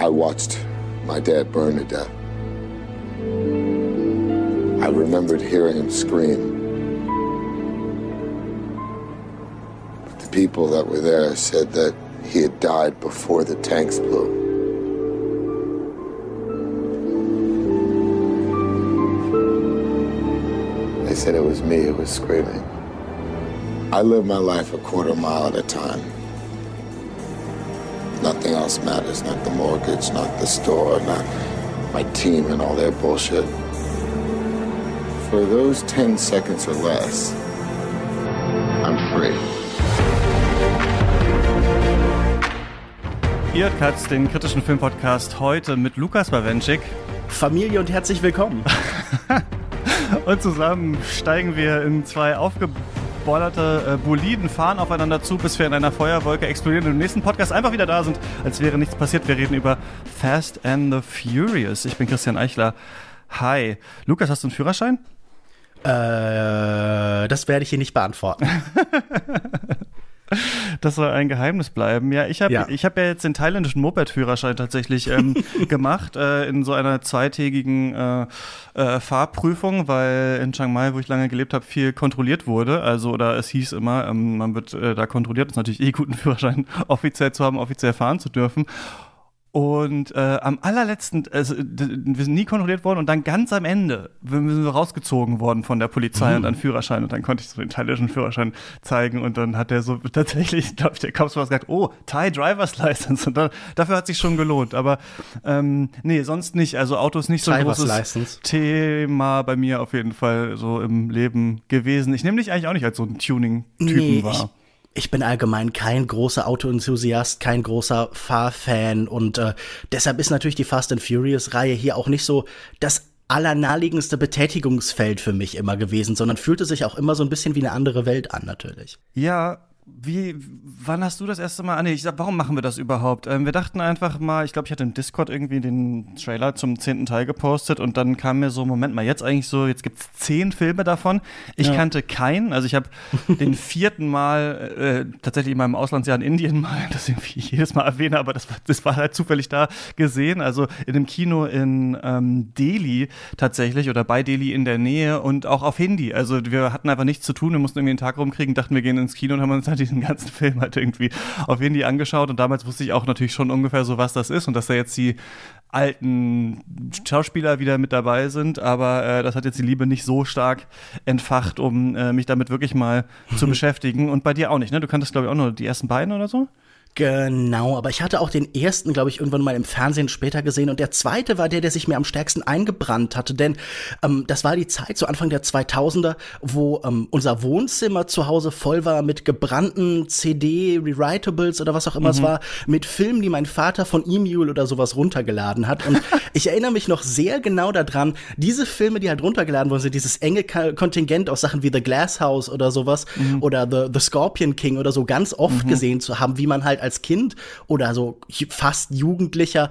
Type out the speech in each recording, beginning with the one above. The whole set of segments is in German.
I watched my dad burn to death. I remembered hearing him scream. The people that were there said that he had died before the tanks blew. They said it was me who was screaming. I live my life a quarter mile at a time. Nothing else matters. Not the mortgage, not the store, not my team and all their bullshit. For those 10 seconds or less, I'm free. Ihr hört Katz, den kritischen Filmpodcast, heute mit Lukas Bawenschik. Familie und herzlich willkommen. und zusammen steigen wir in zwei aufgeborderte äh, Boliden, fahren aufeinander zu, bis wir in einer Feuerwolke explodieren und im nächsten Podcast einfach wieder da sind, als wäre nichts passiert. Wir reden über Fast and the Furious. Ich bin Christian Eichler. Hi. Lukas, hast du einen Führerschein? Äh, das werde ich hier nicht beantworten. Das soll ein Geheimnis bleiben. Ja, ich habe ja. Ich hab ja jetzt den thailändischen Moped-Führerschein tatsächlich ähm, gemacht, äh, in so einer zweitägigen äh, äh, Fahrprüfung, weil in Chiang Mai, wo ich lange gelebt habe, viel kontrolliert wurde. Also, oder es hieß immer, ähm, man wird äh, da kontrolliert. Das ist natürlich eh gut, einen Führerschein offiziell zu haben, offiziell fahren zu dürfen. Und äh, am allerletzten, also, wir sind nie kontrolliert worden und dann ganz am Ende sind wir rausgezogen worden von der Polizei mhm. und dann Führerschein und dann konnte ich so den thailändischen Führerschein zeigen und dann hat der so tatsächlich, glaube ich, der Kopf was gesagt, oh, Thai Driver's License und dann, dafür hat sich schon gelohnt, aber ähm, nee, sonst nicht, also Autos nicht so ein großes License. Thema bei mir auf jeden Fall so im Leben gewesen. Ich nehme dich eigentlich auch nicht als so ein Tuning-Typen nee, wahr ich bin allgemein kein großer Auto-Enthusiast, kein großer Fahrfan und äh, deshalb ist natürlich die Fast and Furious-Reihe hier auch nicht so das allernaheliegendste Betätigungsfeld für mich immer gewesen, sondern fühlte sich auch immer so ein bisschen wie eine andere Welt an, natürlich. Ja, wie, wann hast du das erste Mal? Ah, nee, ich sag, warum machen wir das überhaupt? Ähm, wir dachten einfach mal, ich glaube, ich hatte im Discord irgendwie den Trailer zum zehnten Teil gepostet und dann kam mir so, Moment mal, jetzt eigentlich so, jetzt gibt's zehn Filme davon. Ich ja. kannte keinen, also ich habe den vierten Mal äh, tatsächlich in meinem Auslandsjahr in Indien mal, das irgendwie jedes Mal erwähne, aber das, das war halt zufällig da gesehen, also in einem Kino in ähm, Delhi tatsächlich oder bei Delhi in der Nähe und auch auf Hindi. Also wir hatten einfach nichts zu tun, wir mussten irgendwie einen Tag rumkriegen, dachten, wir gehen ins Kino und haben uns halt diesen ganzen Film halt irgendwie auf Handy angeschaut und damals wusste ich auch natürlich schon ungefähr so, was das ist und dass da jetzt die alten Schauspieler wieder mit dabei sind, aber äh, das hat jetzt die Liebe nicht so stark entfacht, um äh, mich damit wirklich mal zu beschäftigen und bei dir auch nicht, ne? Du kanntest glaube ich auch nur die ersten beiden oder so? Genau, aber ich hatte auch den ersten, glaube ich, irgendwann mal im Fernsehen später gesehen und der zweite war der, der sich mir am stärksten eingebrannt hatte, denn ähm, das war die Zeit, so Anfang der 2000er, wo ähm, unser Wohnzimmer zu Hause voll war mit gebrannten CD-Rewritables oder was auch immer mhm. es war, mit Filmen, die mein Vater von E-Mule oder sowas runtergeladen hat und ich erinnere mich noch sehr genau daran, diese Filme, die halt runtergeladen worden sind, dieses enge Kontingent aus Sachen wie The Glass House oder sowas mhm. oder The, The Scorpion King oder so ganz oft mhm. gesehen zu haben, wie man halt als Kind oder so fast Jugendlicher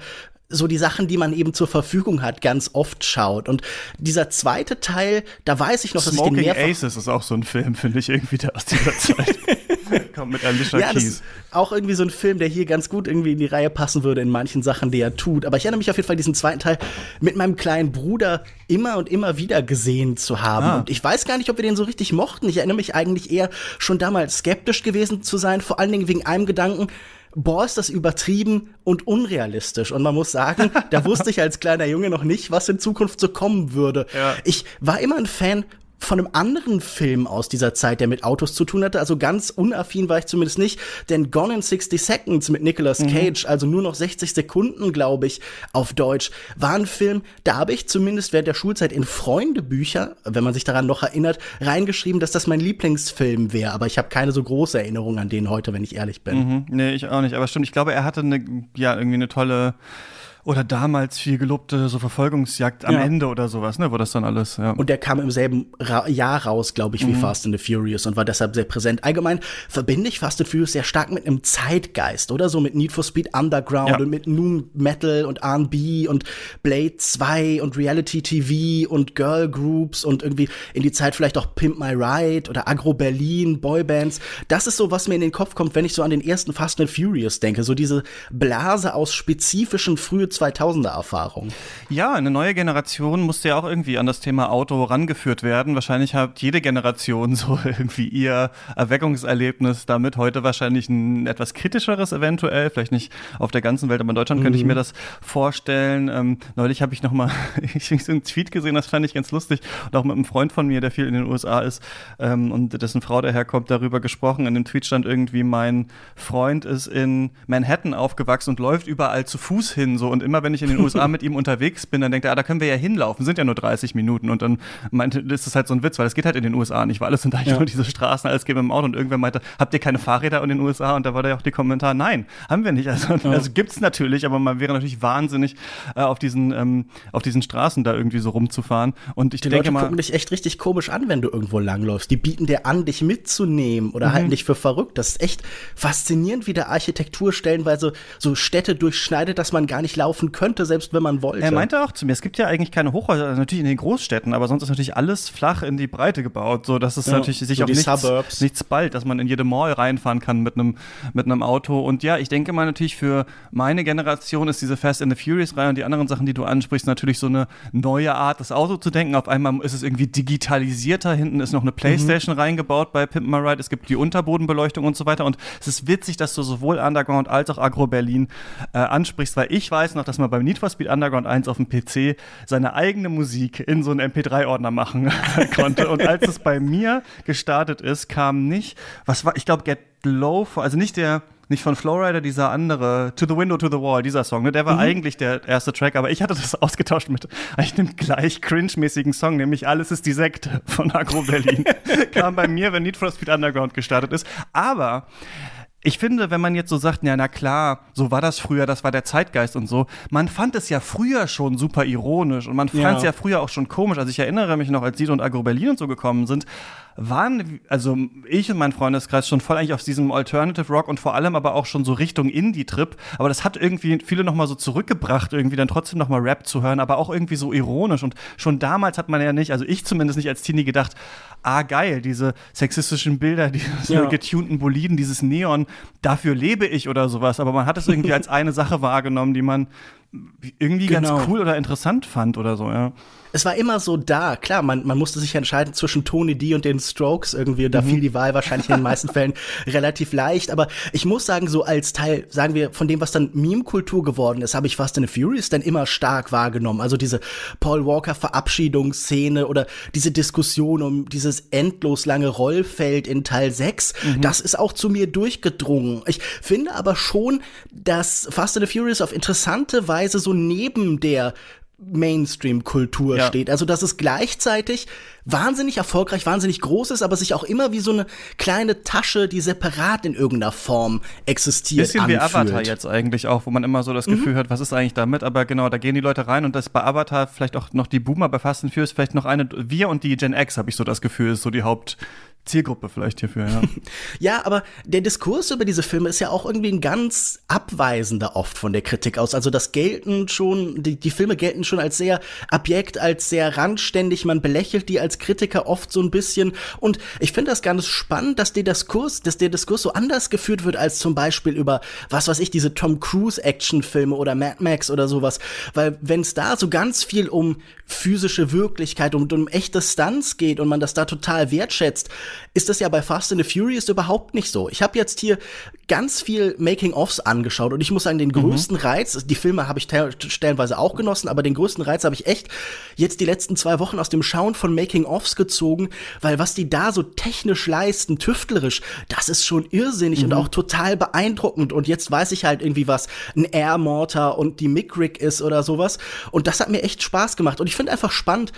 so die Sachen, die man eben zur Verfügung hat, ganz oft schaut. Und dieser zweite Teil, da weiß ich noch, dass Smoking ich den mehrfach... Aces ist auch so ein Film, finde ich irgendwie der aus dieser Zeit. Kommt mit Alicia ja, Keys. auch irgendwie so ein Film, der hier ganz gut irgendwie in die Reihe passen würde in manchen Sachen, die er tut. Aber ich erinnere mich auf jeden Fall diesen zweiten Teil mit meinem kleinen Bruder immer und immer wieder gesehen zu haben. Ah. Und ich weiß gar nicht, ob wir den so richtig mochten. Ich erinnere mich eigentlich eher schon damals skeptisch gewesen zu sein, vor allen Dingen wegen einem Gedanken, boah, ist das übertrieben und unrealistisch. Und man muss sagen, da wusste ich als kleiner Junge noch nicht, was in Zukunft so kommen würde. Ja. Ich war immer ein Fan von einem anderen Film aus dieser Zeit, der mit Autos zu tun hatte. Also ganz unaffin war ich zumindest nicht, denn Gone in 60 Seconds mit Nicolas mhm. Cage, mhm. also nur noch 60 Sekunden, glaube ich, auf Deutsch, war ein Film, da habe ich zumindest während der Schulzeit in Freundebücher, wenn man sich daran noch erinnert, reingeschrieben, dass das mein Lieblingsfilm wäre. Aber ich habe keine so große Erinnerung an den heute, wenn ich ehrlich bin. Mhm. Nee, ich auch nicht. Aber stimmt, ich glaube, er hatte eine, ja, irgendwie eine tolle Oder damals viel gelobte so Verfolgungsjagd am ja. Ende oder sowas, ne, wo das dann alles, ja. Und der kam im selben Ra Jahr raus, glaube ich, wie mhm. Fast and the Furious und war deshalb sehr präsent. Allgemein verbinde ich Fast and Furious sehr stark mit einem Zeitgeist, oder? So mit Need for Speed Underground ja. und mit Noon Metal und R&B und Blade 2 und Reality TV und Girl Groups und irgendwie in die Zeit vielleicht auch Pimp My Ride oder Agro Berlin, Boybands. Das ist so, was mir in den Kopf kommt, wenn ich so an den ersten Fast and Furious denke. So diese Blase aus spezifischen frühe 2000er Erfahrung. Ja, eine neue Generation musste ja auch irgendwie an das Thema Auto rangeführt werden. Wahrscheinlich hat jede Generation so irgendwie ihr Erweckungserlebnis damit. Heute wahrscheinlich ein etwas kritischeres eventuell, vielleicht nicht auf der ganzen Welt, aber in Deutschland mhm. könnte ich mir mhm. das vorstellen. Ähm, neulich habe ich noch mal ich so einen Tweet gesehen, das fand ich ganz lustig und auch mit einem Freund von mir, der viel in den USA ist ähm, und dessen Frau daherkommt, darüber gesprochen. In dem Tweet stand irgendwie, mein Freund ist in Manhattan aufgewachsen und läuft überall zu Fuß hin so und immer wenn ich in den USA mit ihm unterwegs bin, dann denkt er, ah, da können wir ja hinlaufen, sind ja nur 30 Minuten. Und dann meinte, ist das halt so ein Witz, weil das geht halt in den USA nicht, weil alles sind eigentlich ja. nur diese Straßen, alles mit dem Auto. Und irgendwer meinte, habt ihr keine Fahrräder in den USA? Und da war da ja auch die Kommentar, nein, haben wir nicht. Also, ja. also gibt's natürlich, aber man wäre natürlich wahnsinnig, äh, auf diesen, ähm, auf diesen Straßen da irgendwie so rumzufahren. Und ich die denke Leute mal. gucken dich echt richtig komisch an, wenn du irgendwo langläufst. Die bieten dir an, dich mitzunehmen oder mhm. halten dich für verrückt. Das ist echt faszinierend, wie der Architektur stellenweise so Städte durchschneidet, dass man gar nicht laufen könnte, selbst wenn man wollte. Er meinte auch zu mir, es gibt ja eigentlich keine Hochhäuser, also natürlich in den Großstädten, aber sonst ist natürlich alles flach in die Breite gebaut, so dass es ja, natürlich sich so auch nichts, nichts bald, dass man in jede Mall reinfahren kann mit einem mit einem Auto. Und ja, ich denke mal natürlich für meine Generation ist diese Fast and the Furious Reihe und die anderen Sachen, die du ansprichst, natürlich so eine neue Art, das Auto zu denken. Auf einmal ist es irgendwie digitalisierter. Hinten ist noch eine Playstation mhm. reingebaut bei Pimp My Ride. Es gibt die Unterbodenbeleuchtung und so weiter. Und es ist witzig, dass du sowohl Underground als auch Agro Berlin äh, ansprichst, weil ich weiß noch, dass man beim Need for Speed Underground 1 auf dem PC seine eigene Musik in so einen MP3-Ordner machen konnte. Und als es bei mir gestartet ist, kam nicht, was war, ich glaube, Get Low, also nicht der, nicht von Flowrider, dieser andere, To the Window, To the Wall, dieser Song, ne? der war mhm. eigentlich der erste Track, aber ich hatte das ausgetauscht mit einem gleich cringe-mäßigen Song, nämlich Alles ist die Sekte von Agro Berlin. Kam bei mir, wenn Need for Speed Underground gestartet ist. Aber ich finde, wenn man jetzt so sagt, ja, na klar, so war das früher, das war der Zeitgeist und so, man fand es ja früher schon super ironisch und man fand es ja. ja früher auch schon komisch. Also ich erinnere mich noch, als Sido und Agro Berlin und so gekommen sind, waren, also ich und mein Freundeskreis schon voll eigentlich auf diesem Alternative Rock und vor allem aber auch schon so Richtung Indie-Trip. Aber das hat irgendwie viele nochmal so zurückgebracht, irgendwie dann trotzdem nochmal Rap zu hören, aber auch irgendwie so ironisch. Und schon damals hat man ja nicht, also ich zumindest nicht als Teenie gedacht, ah geil, diese sexistischen Bilder, diese ja. getunten Boliden, dieses Neon, dafür lebe ich oder sowas. Aber man hat es irgendwie als eine Sache wahrgenommen, die man irgendwie genau. ganz cool oder interessant fand oder so, ja es war immer so da. Klar, man, man musste sich entscheiden zwischen Tony D und den Strokes irgendwie. Und da mhm. fiel die Wahl wahrscheinlich in den meisten Fällen relativ leicht. Aber ich muss sagen, so als Teil, sagen wir, von dem, was dann Meme-Kultur geworden ist, habe ich Fast and the Furious dann immer stark wahrgenommen. Also diese Paul Walker Verabschiedungsszene oder diese Diskussion um dieses endlos lange Rollfeld in Teil 6. Mhm. Das ist auch zu mir durchgedrungen. Ich finde aber schon, dass Fast and the Furious auf interessante Weise so neben der Mainstream-Kultur ja. steht. Also, dass es gleichzeitig wahnsinnig erfolgreich, wahnsinnig groß ist, aber sich auch immer wie so eine kleine Tasche, die separat in irgendeiner Form existiert, Bisschen anfühlt. wie Avatar jetzt eigentlich auch, wo man immer so das mhm. Gefühl hat, was ist eigentlich damit? Aber genau, da gehen die Leute rein und das bei Avatar vielleicht auch noch die Boomer, bei Fast and Furious vielleicht noch eine, wir und die Gen X, habe ich so das Gefühl, ist so die Haupt Zielgruppe vielleicht hierfür, ja. ja, aber der Diskurs über diese Filme ist ja auch irgendwie ein ganz abweisender oft von der Kritik aus. Also das gelten schon, die, die Filme gelten schon als sehr abjekt, als sehr randständig. Man belächelt die als Kritiker oft so ein bisschen. Und ich finde das ganz spannend, dass der Diskurs, dass der Diskurs so anders geführt wird als zum Beispiel über, was weiß ich, diese Tom Cruise Actionfilme oder Mad Max oder sowas. Weil wenn es da so ganz viel um physische Wirklichkeit und um echte Stunts geht und man das da total wertschätzt, ist das ja bei Fast and the Furious überhaupt nicht so. Ich habe jetzt hier ganz viel Making-ofs angeschaut und ich muss sagen, den mhm. größten mhm. Reiz, die Filme habe ich stellenweise auch genossen, aber den größten Reiz habe ich echt jetzt die letzten zwei Wochen aus dem Schauen von Making-ofs gezogen, weil was die da so technisch leisten, tüftlerisch, das ist schon irrsinnig mhm. und auch total beeindruckend und jetzt weiß ich halt irgendwie was ein Air Mortar und die Mick Rig ist oder sowas und das hat mir echt Spaß gemacht und ich finde einfach spannend,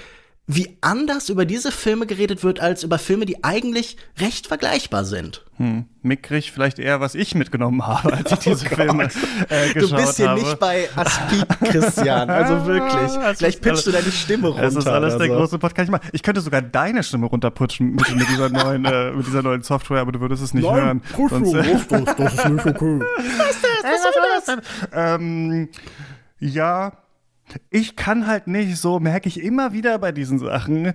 wie anders über diese Filme geredet wird, als über Filme, die eigentlich recht vergleichbar sind. Hm. Mickrig vielleicht eher, was ich mitgenommen habe, als ich diese oh Filme äh, geschaut habe. Du bist hier habe. nicht bei Aspid, Christian. Also wirklich. Gleich pitchst du deine Stimme runter. Das ist alles der so. große Podcast. Ich, ich könnte sogar deine Stimme runterputschen mit, mit dieser, neuen, äh, mit dieser neuen Software, aber du würdest es nicht Nein, hören. Sonst, äh, das, das ist nicht okay. Was ist das? Was soll das? Ähm, ja, ich kann halt nicht, so merke ich immer wieder bei diesen Sachen,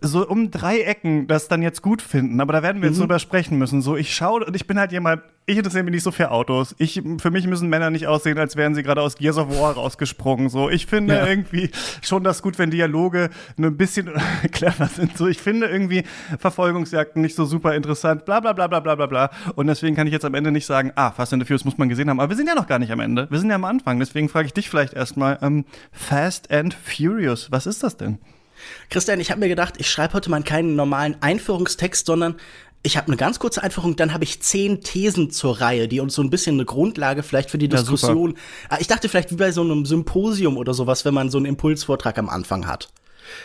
so um drei Ecken das dann jetzt gut finden. Aber da werden wir jetzt mhm. drüber sprechen müssen. So, ich schaue und ich bin halt jemand, ich interessiere mich nicht so für Autos. Ich, für mich müssen Männer nicht aussehen, als wären sie gerade aus Gears of War rausgesprungen. So, ich finde ja. irgendwie schon das gut, wenn Dialoge nur ein bisschen clever sind. So, ich finde irgendwie Verfolgungsjagden nicht so super interessant. Bla bla bla bla bla bla bla. Und deswegen kann ich jetzt am Ende nicht sagen, ah, Fast and the Furious muss man gesehen haben. Aber wir sind ja noch gar nicht am Ende. Wir sind ja am Anfang. Deswegen frage ich dich vielleicht erstmal, ähm, Fast and Furious, was ist das denn? Christian, ich habe mir gedacht, ich schreibe heute mal keinen normalen Einführungstext, sondern ich habe eine ganz kurze Einführung, dann habe ich zehn Thesen zur Reihe, die uns so ein bisschen eine Grundlage vielleicht für die Diskussion. Ja, ich dachte vielleicht wie bei so einem Symposium oder sowas, wenn man so einen Impulsvortrag am Anfang hat.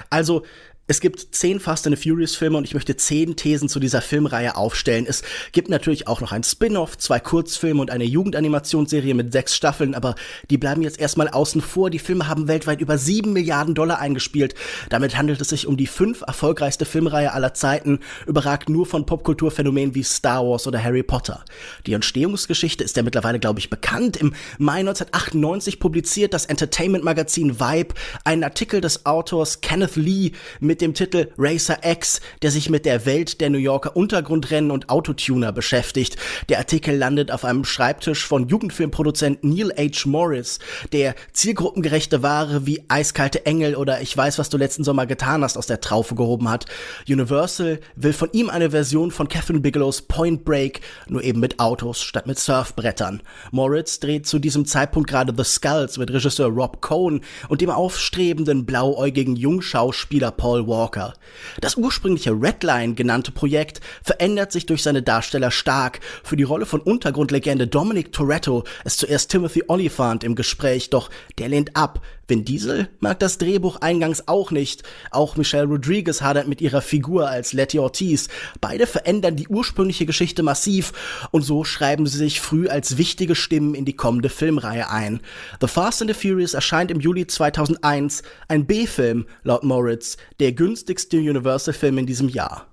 Also es gibt zehn Fast and Furious Filme und ich möchte zehn Thesen zu dieser Filmreihe aufstellen. Es gibt natürlich auch noch ein Spin-off, zwei Kurzfilme und eine Jugendanimationsserie mit sechs Staffeln, aber die bleiben jetzt erstmal außen vor. Die Filme haben weltweit über sieben Milliarden Dollar eingespielt. Damit handelt es sich um die fünf erfolgreichste Filmreihe aller Zeiten, überragt nur von Popkulturphänomenen wie Star Wars oder Harry Potter. Die Entstehungsgeschichte ist ja mittlerweile, glaube ich, bekannt. Im Mai 1998 publiziert das Entertainment-Magazin Vibe einen Artikel des Autors Kenneth Lee mit mit dem Titel Racer X, der sich mit der Welt der New Yorker Untergrundrennen und Autotuner beschäftigt. Der Artikel landet auf einem Schreibtisch von Jugendfilmproduzent Neil H. Morris, der zielgruppengerechte Ware wie Eiskalte Engel oder Ich weiß, was du letzten Sommer getan hast aus der Traufe gehoben hat. Universal will von ihm eine Version von Kevin Bigelows Point Break, nur eben mit Autos statt mit Surfbrettern. Moritz dreht zu diesem Zeitpunkt gerade The Skulls mit Regisseur Rob Cohn und dem aufstrebenden blauäugigen Jungschauspieler Paul Walker. Das ursprüngliche Redline genannte Projekt verändert sich durch seine Darsteller stark. Für die Rolle von Untergrundlegende Dominic Toretto ist zuerst Timothy Oliphant im Gespräch, doch der lehnt ab. Vin Diesel mag das Drehbuch eingangs auch nicht. Auch Michelle Rodriguez hadert mit ihrer Figur als Letty Ortiz. Beide verändern die ursprüngliche Geschichte massiv und so schreiben sie sich früh als wichtige Stimmen in die kommende Filmreihe ein. The Fast and the Furious erscheint im Juli 2001, ein B-Film laut Moritz, der günstigste Universal-Film in diesem Jahr.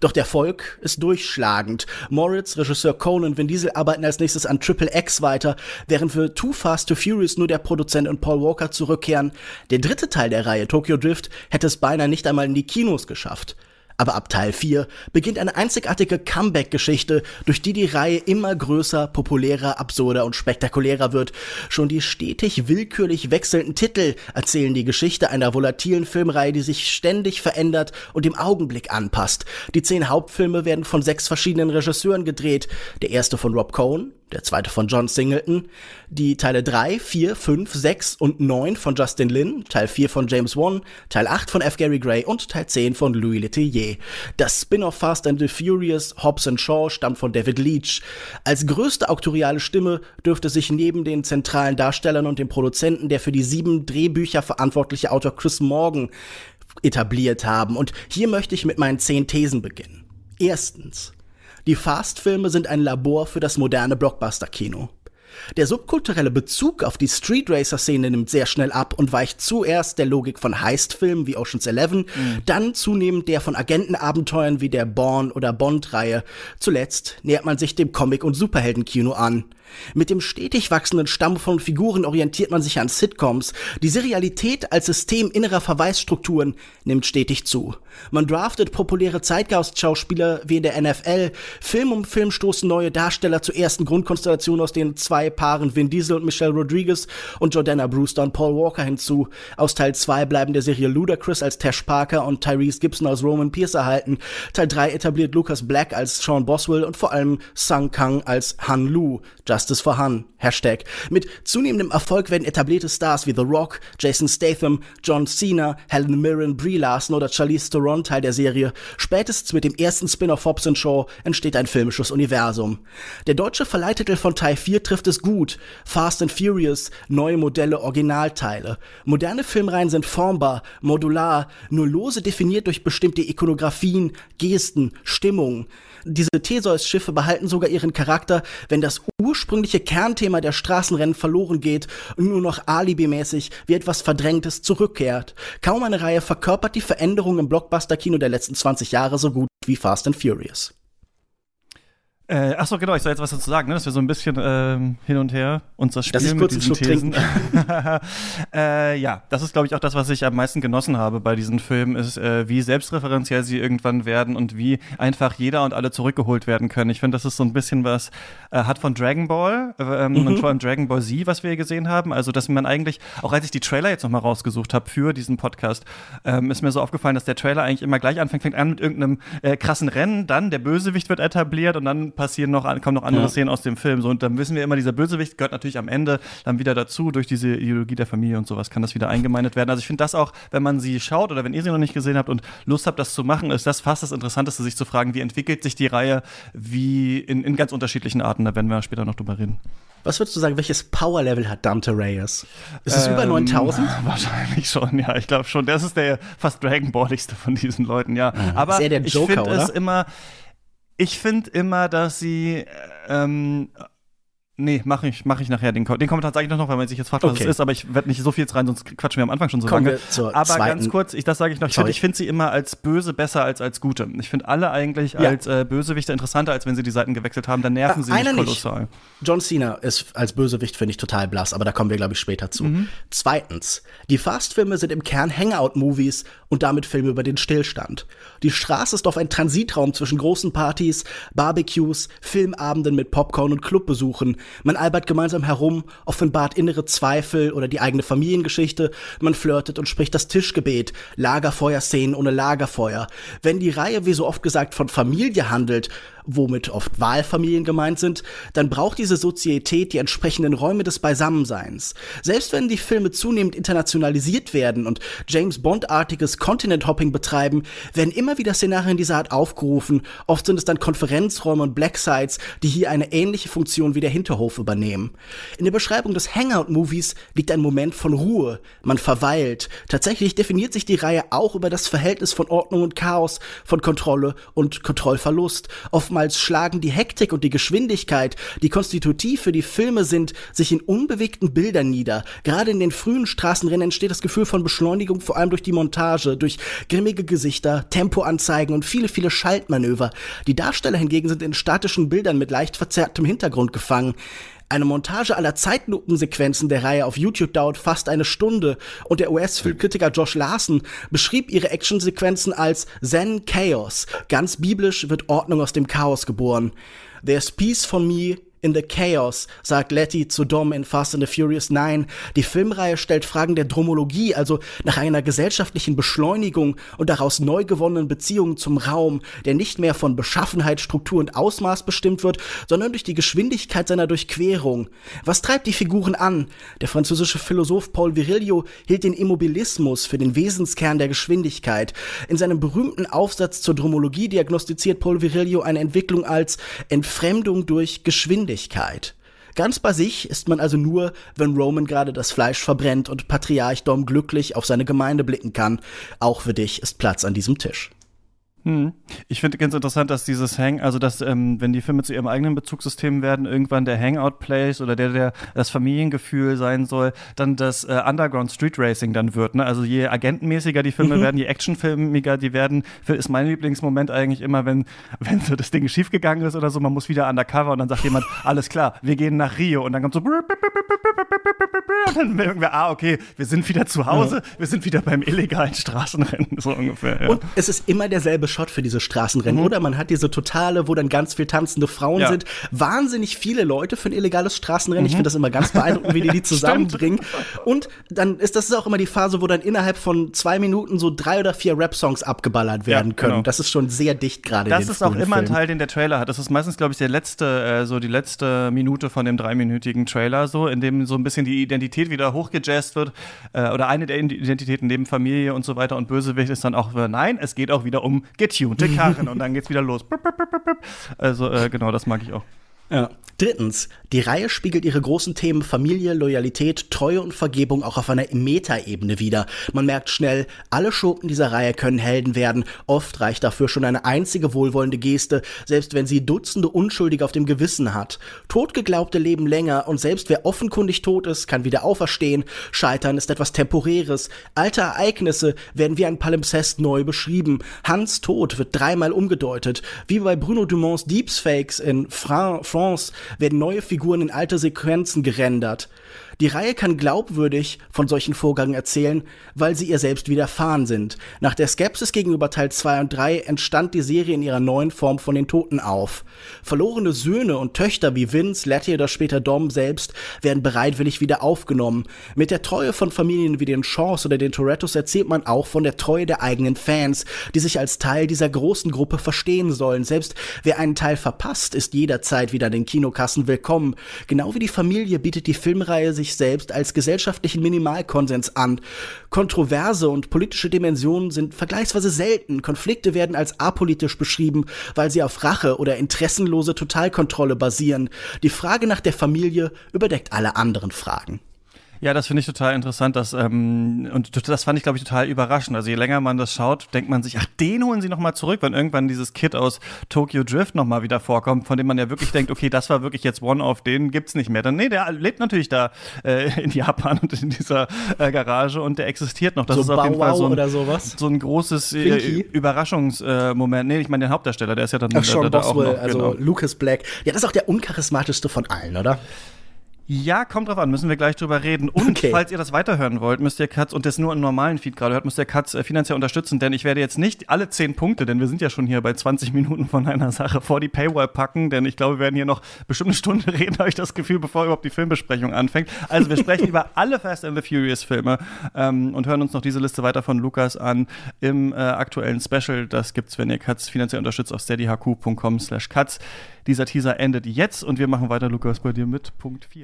Doch der Erfolg ist durchschlagend. Moritz, Regisseur Conan und Vin Diesel arbeiten als nächstes an Triple X weiter, während für Too Fast to Furious nur der Produzent und Paul Walker zurückkehren. Der dritte Teil der Reihe, Tokyo Drift, hätte es beinahe nicht einmal in die Kinos geschafft. Aber ab Teil 4 beginnt eine einzigartige Comeback-Geschichte, durch die die Reihe immer größer, populärer, absurder und spektakulärer wird. Schon die stetig willkürlich wechselnden Titel erzählen die Geschichte einer volatilen Filmreihe, die sich ständig verändert und dem Augenblick anpasst. Die zehn Hauptfilme werden von sechs verschiedenen Regisseuren gedreht. Der erste von Rob Cohen, der zweite von John Singleton, die Teile 3, 4, 5, 6 und 9 von Justin Lin, Teil 4 von James Wan, Teil 8 von F. Gary Gray und Teil 10 von Louis Letellier. Das Spin-off Fast and the Furious, Hobbs and Shaw stammt von David Leach. Als größte auktoriale Stimme dürfte sich neben den zentralen Darstellern und dem Produzenten der für die sieben Drehbücher verantwortliche Autor Chris Morgan etabliert haben. Und hier möchte ich mit meinen zehn Thesen beginnen. Erstens. Die Fast-Filme sind ein Labor für das moderne Blockbuster-Kino. Der subkulturelle Bezug auf die Street Racer-Szene nimmt sehr schnell ab und weicht zuerst der Logik von Heist-Filmen wie Ocean's Eleven, mhm. dann zunehmend der von Agentenabenteuern wie der Born- oder Bond-Reihe. Zuletzt nähert man sich dem Comic- und Superheldenkino an. Mit dem stetig wachsenden Stamm von Figuren orientiert man sich an Sitcoms. Die Serialität als System innerer Verweisstrukturen nimmt stetig zu. Man draftet populäre Zeitgeist-Schauspieler wie in der NFL. Film um Film stoßen neue Darsteller zur ersten Grundkonstellation aus den zwei Paaren Vin Diesel und Michelle Rodriguez und Jordana Brewster und Paul Walker hinzu. Aus Teil 2 bleiben der Serie Ludacris als Tash Parker und Tyrese Gibson als Roman Pierce erhalten. Teil 3 etabliert Lucas Black als Sean Boswell und vor allem Sung Kang als Han Lu. Justice for Han. Hashtag. Mit zunehmendem Erfolg werden etablierte Stars wie The Rock, Jason Statham, John Cena, Helen Mirren, Brie Larson oder Charlize Theron Teil der Serie. Spätestens mit dem ersten Spin-off Hobbs Shaw entsteht ein filmisches Universum. Der deutsche Verleihtitel von Teil 4 trifft es gut. Fast and Furious, neue Modelle, Originalteile. Moderne Filmreihen sind formbar, modular, nur lose definiert durch bestimmte Ikonografien, Gesten, Stimmungen. Diese Theseus-Schiffe behalten sogar ihren Charakter, wenn das ursprüngliche Kernthema der Straßenrennen verloren geht und nur noch alibimäßig wie etwas Verdrängtes zurückkehrt. Kaum eine Reihe verkörpert die Veränderung im Blockbuster-Kino der letzten 20 Jahre so gut wie Fast and Furious. Äh, achso, genau, ich soll jetzt was dazu sagen, ne? dass wir so ein bisschen ähm, hin und her uns das spielen mit diesen Thesen. äh, ja, das ist, glaube ich, auch das, was ich am meisten genossen habe bei diesen Filmen, ist, äh, wie selbstreferenziell sie irgendwann werden und wie einfach jeder und alle zurückgeholt werden können. Ich finde, das ist so ein bisschen was, äh, hat von Dragon Ball ähm, mhm. und vor allem Dragon Ball Z, was wir hier gesehen haben. Also, dass man eigentlich, auch als ich die Trailer jetzt nochmal rausgesucht habe für diesen Podcast, ähm, ist mir so aufgefallen, dass der Trailer eigentlich immer gleich anfängt, fängt an mit irgendeinem äh, krassen Rennen, dann der Bösewicht wird etabliert und dann passieren noch, kommen noch andere ja. Szenen aus dem Film. So, und dann wissen wir immer, dieser Bösewicht gehört natürlich am Ende dann wieder dazu, durch diese Ideologie der Familie und sowas kann das wieder eingemeindet werden. Also ich finde das auch, wenn man sie schaut oder wenn ihr sie noch nicht gesehen habt und Lust habt, das zu machen, ist das fast das Interessanteste, sich zu fragen, wie entwickelt sich die Reihe, wie in, in ganz unterschiedlichen Arten. Da werden wir später noch drüber reden. Was würdest du sagen, welches Power-Level hat Dante Reyes? Ist es ähm, über 9000? Wahrscheinlich schon, ja. Ich glaube schon. Das ist der fast Dragon Balligste von diesen Leuten, ja. Mhm. Aber ich finde es immer, ich finde immer, dass sie ähm, Nee, mache ich, mach ich nachher. Den, den Kommentar sage ich noch, weil man sich jetzt fragt, was okay. es ist, aber ich werde nicht so viel jetzt rein, sonst quatschen wir am Anfang schon so Kommen lange. aber zweiten. ganz kurz, ich, das sage ich noch, ich finde find sie immer als böse besser als als gute. Ich finde alle eigentlich ja. als äh, Bösewichte interessanter, als wenn sie die Seiten gewechselt haben. Dann nerven äh, sie mich kolossal. Nicht. John Cena ist als Bösewicht, finde ich, total blass, aber da kommen wir, glaube ich, später zu. Mhm. Zweitens, die Fast-Filme sind im Kern Hangout-Movies und damit Filme über den Stillstand. Die Straße ist oft ein Transitraum zwischen großen Partys, Barbecues, Filmabenden mit Popcorn und Clubbesuchen, man albert gemeinsam herum, offenbart innere Zweifel oder die eigene Familiengeschichte, man flirtet und spricht das Tischgebet, Lagerfeuerszenen ohne Lagerfeuer. Wenn die Reihe, wie so oft gesagt, von Familie handelt, womit oft Wahlfamilien gemeint sind, dann braucht diese Sozietät die entsprechenden Räume des Beisammenseins. Selbst wenn die Filme zunehmend internationalisiert werden und James Bond-artiges Continent-Hopping betreiben, werden immer wieder Szenarien dieser Art aufgerufen. Oft sind es dann Konferenzräume und Blacksites, die hier eine ähnliche Funktion wie der Hinterhof übernehmen. In der Beschreibung des Hangout-Movies liegt ein Moment von Ruhe. Man verweilt. Tatsächlich definiert sich die Reihe auch über das Verhältnis von Ordnung und Chaos, von Kontrolle und Kontrollverlust. Oft oftmals schlagen die Hektik und die Geschwindigkeit, die konstitutiv für die Filme sind, sich in unbewegten Bildern nieder. Gerade in den frühen Straßenrennen entsteht das Gefühl von Beschleunigung vor allem durch die Montage, durch grimmige Gesichter, Tempoanzeigen und viele, viele Schaltmanöver. Die Darsteller hingegen sind in statischen Bildern mit leicht verzerrtem Hintergrund gefangen. Eine Montage aller Zeitlupensequenzen der Reihe auf YouTube dauert fast eine Stunde und der US-Filmkritiker Josh Larson beschrieb ihre Actionsequenzen als Zen Chaos. Ganz biblisch wird Ordnung aus dem Chaos geboren. There's peace for me in the Chaos, sagt Letty zu Dom in Fast and the Furious 9. Die Filmreihe stellt Fragen der Dromologie, also nach einer gesellschaftlichen Beschleunigung und daraus neu gewonnenen Beziehungen zum Raum, der nicht mehr von Beschaffenheit, Struktur und Ausmaß bestimmt wird, sondern durch die Geschwindigkeit seiner Durchquerung. Was treibt die Figuren an? Der französische Philosoph Paul Virilio hielt den Immobilismus für den Wesenskern der Geschwindigkeit. In seinem berühmten Aufsatz zur Dromologie diagnostiziert Paul Virilio eine Entwicklung als Entfremdung durch Geschwindigkeit. Öffentlichkeit. Ganz bei sich ist man also nur, wenn Roman gerade das Fleisch verbrennt und Patriarch Dom glücklich auf seine Gemeinde blicken kann. Auch für dich ist Platz an diesem Tisch. Hm. Ich finde ganz interessant, dass dieses Hang, also dass, ähm, wenn die Filme zu ihrem eigenen Bezugssystem werden, irgendwann der Hangout-Place oder der, der das Familiengefühl sein soll, dann das äh, Underground Street Racing dann wird. Ne? Also je agentenmäßiger die Filme mhm. werden, je actionfilmiger die werden, ist mein Lieblingsmoment eigentlich immer, wenn, wenn so das Ding schiefgegangen ist oder so, man muss wieder undercover und dann sagt jemand, alles klar, wir gehen nach Rio und dann kommt so und dann wir, ah, okay, wir sind wieder zu Hause, ja. wir sind wieder beim illegalen Straßenrennen, so ungefähr. Ja. Und es ist immer derselbe Shot für diese Straßenrennen, mhm. oder? Man hat diese totale, wo dann ganz viel tanzende Frauen ja. sind. Wahnsinnig viele Leute für ein illegales Straßenrennen. Mhm. Ich finde das immer ganz beeindruckend, wie die die zusammenbringen. Und dann ist das ist auch immer die Phase, wo dann innerhalb von zwei Minuten so drei oder vier Rap-Songs abgeballert werden können. Genau. Das ist schon sehr dicht gerade. Das ist auch immer ein Teil, den der Trailer hat. Das ist meistens, glaube ich, der letzte, äh, so die letzte Minute von dem dreiminütigen Trailer, so, in dem so ein bisschen die Identität wieder hochgejazzt wird. Äh, oder eine der Identitäten neben Familie und so weiter und Bösewicht ist dann auch, äh, nein, es geht auch wieder um getunte Karren und dann geht's wieder los. Also, äh, genau, das mag ich auch. Ja. Drittens, die Reihe spiegelt ihre großen Themen Familie, Loyalität, Treue und Vergebung auch auf einer Metaebene wider. Man merkt schnell, alle Schurken dieser Reihe können Helden werden. Oft reicht dafür schon eine einzige wohlwollende Geste, selbst wenn sie Dutzende Unschuldige auf dem Gewissen hat. Totgeglaubte leben länger und selbst wer offenkundig tot ist, kann wieder auferstehen. Scheitern ist etwas Temporäres. Alte Ereignisse werden wie ein Palimpsest neu beschrieben. Hans Tod wird dreimal umgedeutet. Wie bei Bruno Dumonts Deepsfakes in Fra France werden neue Figuren in alte Sequenzen gerendert. Die Reihe kann glaubwürdig von solchen Vorgängen erzählen, weil sie ihr selbst widerfahren sind. Nach der Skepsis gegenüber Teil 2 und 3 entstand die Serie in ihrer neuen Form von den Toten auf. Verlorene Söhne und Töchter wie Vince, Letty oder später Dom selbst werden bereitwillig wieder aufgenommen. Mit der Treue von Familien wie den Shaws oder den Torettos erzählt man auch von der Treue der eigenen Fans, die sich als Teil dieser großen Gruppe verstehen sollen. Selbst wer einen Teil verpasst, ist jederzeit wieder in den Kinokassen willkommen. Genau wie die Familie bietet die Filmreihe sich sich selbst als gesellschaftlichen Minimalkonsens an. Kontroverse und politische Dimensionen sind vergleichsweise selten. Konflikte werden als apolitisch beschrieben, weil sie auf Rache oder interessenlose Totalkontrolle basieren. Die Frage nach der Familie überdeckt alle anderen Fragen. Ja, das finde ich total interessant. Dass, ähm, und das fand ich, glaube ich, total überraschend. Also je länger man das schaut, denkt man sich, ach, den holen sie nochmal zurück, wenn irgendwann dieses Kid aus Tokyo Drift nochmal wieder vorkommt, von dem man ja wirklich denkt, okay, das war wirklich jetzt One-Off, den gibt's nicht mehr. Dann, nee, der lebt natürlich da äh, in Japan und in dieser äh, Garage und der existiert noch. Das so ist auf jeden Fall so ein, so ein großes äh, Überraschungsmoment. nee, ich meine den Hauptdarsteller, der ist ja dann Ach, Sean da, da Boswell, auch noch, also genau. Lucas Black. Ja, das ist auch der uncharismatischste von allen, oder? Ja, kommt drauf an, müssen wir gleich drüber reden. Und okay. falls ihr das weiterhören wollt, müsst ihr Katz und das nur im normalen Feed gerade hört, müsst ihr Katz äh, finanziell unterstützen, denn ich werde jetzt nicht alle zehn Punkte, denn wir sind ja schon hier bei 20 Minuten von einer Sache vor die Paywall packen, denn ich glaube, wir werden hier noch bestimmt eine Stunde reden, habe ich das Gefühl, bevor überhaupt die Filmbesprechung anfängt. Also wir sprechen über alle Fast and the Furious Filme ähm, und hören uns noch diese Liste weiter von Lukas an im äh, aktuellen Special. Das gibt's, wenn ihr Katz finanziell unterstützt auf steadyhq.com slash Katz. Dieser Teaser endet jetzt und wir machen weiter, Lukas, bei dir mit Punkt 4.